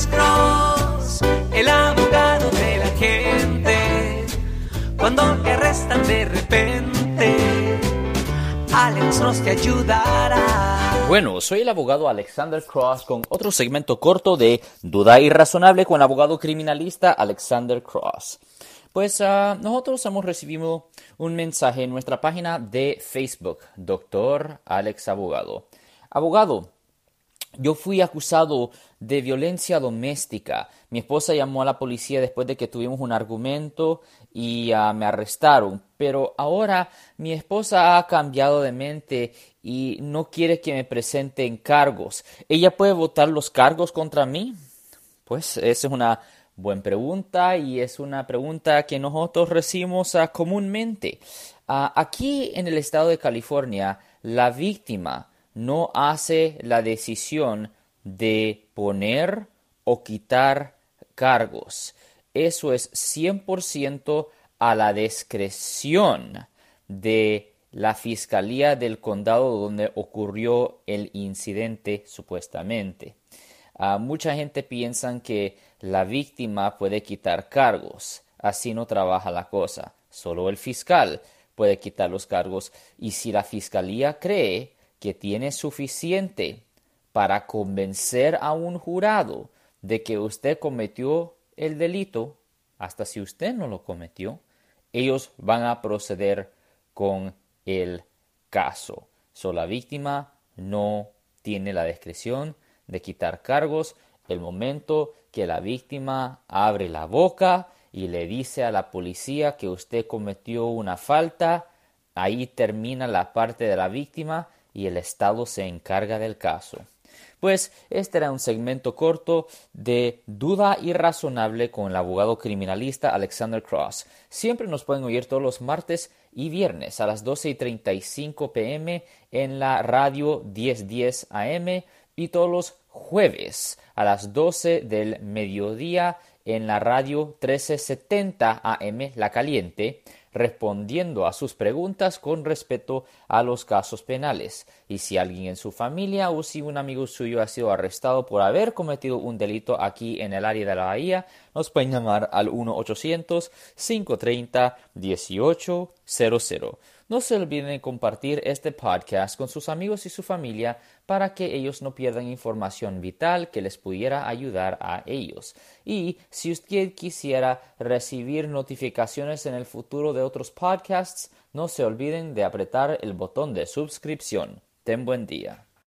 Alex Cross, el abogado de la gente. Cuando te arrestan de repente, Alex Cross te ayudará. Bueno, soy el abogado Alexander Cross con otro segmento corto de Duda Irrazonable con el abogado criminalista Alexander Cross. Pues ah, nosotros hemos recibido un mensaje en nuestra página de Facebook, Doctor Alex Abogado. Abogado, yo fui acusado de violencia doméstica. Mi esposa llamó a la policía después de que tuvimos un argumento y ah, me arrestaron. Pero ahora mi esposa ha cambiado de mente y no quiere que me presenten cargos. ¿Ella puede votar los cargos contra mí? Pues esa es una buena pregunta y es una pregunta que nosotros recibimos ah, comúnmente. Ah, aquí en el estado de California, la víctima no hace la decisión de poner o quitar cargos. Eso es 100% a la discreción de la Fiscalía del Condado donde ocurrió el incidente supuestamente. Ah, mucha gente piensa que la víctima puede quitar cargos. Así no trabaja la cosa. Solo el fiscal puede quitar los cargos y si la fiscalía cree que tiene suficiente para convencer a un jurado de que usted cometió el delito, hasta si usted no lo cometió, ellos van a proceder con el caso. So, la víctima no tiene la discreción de quitar cargos el momento que la víctima abre la boca y le dice a la policía que usted cometió una falta, ahí termina la parte de la víctima y el Estado se encarga del caso. Pues este era un segmento corto de duda irrazonable con el abogado criminalista Alexander Cross. Siempre nos pueden oír todos los martes y viernes a las 12 y 35 pm en la radio 1010 AM y todos los jueves a las 12 del mediodía en la radio 1370 AM La Caliente respondiendo a sus preguntas con respecto a los casos penales. Y si alguien en su familia o si un amigo suyo ha sido arrestado por haber cometido un delito aquí en el área de la Bahía, nos pueden llamar al 1-800-530-1800. No se olviden de compartir este podcast con sus amigos y su familia para que ellos no pierdan información vital que les pudiera ayudar a ellos. Y si usted quisiera recibir notificaciones en el futuro de otros podcasts, no se olviden de apretar el botón de suscripción. Ten buen día.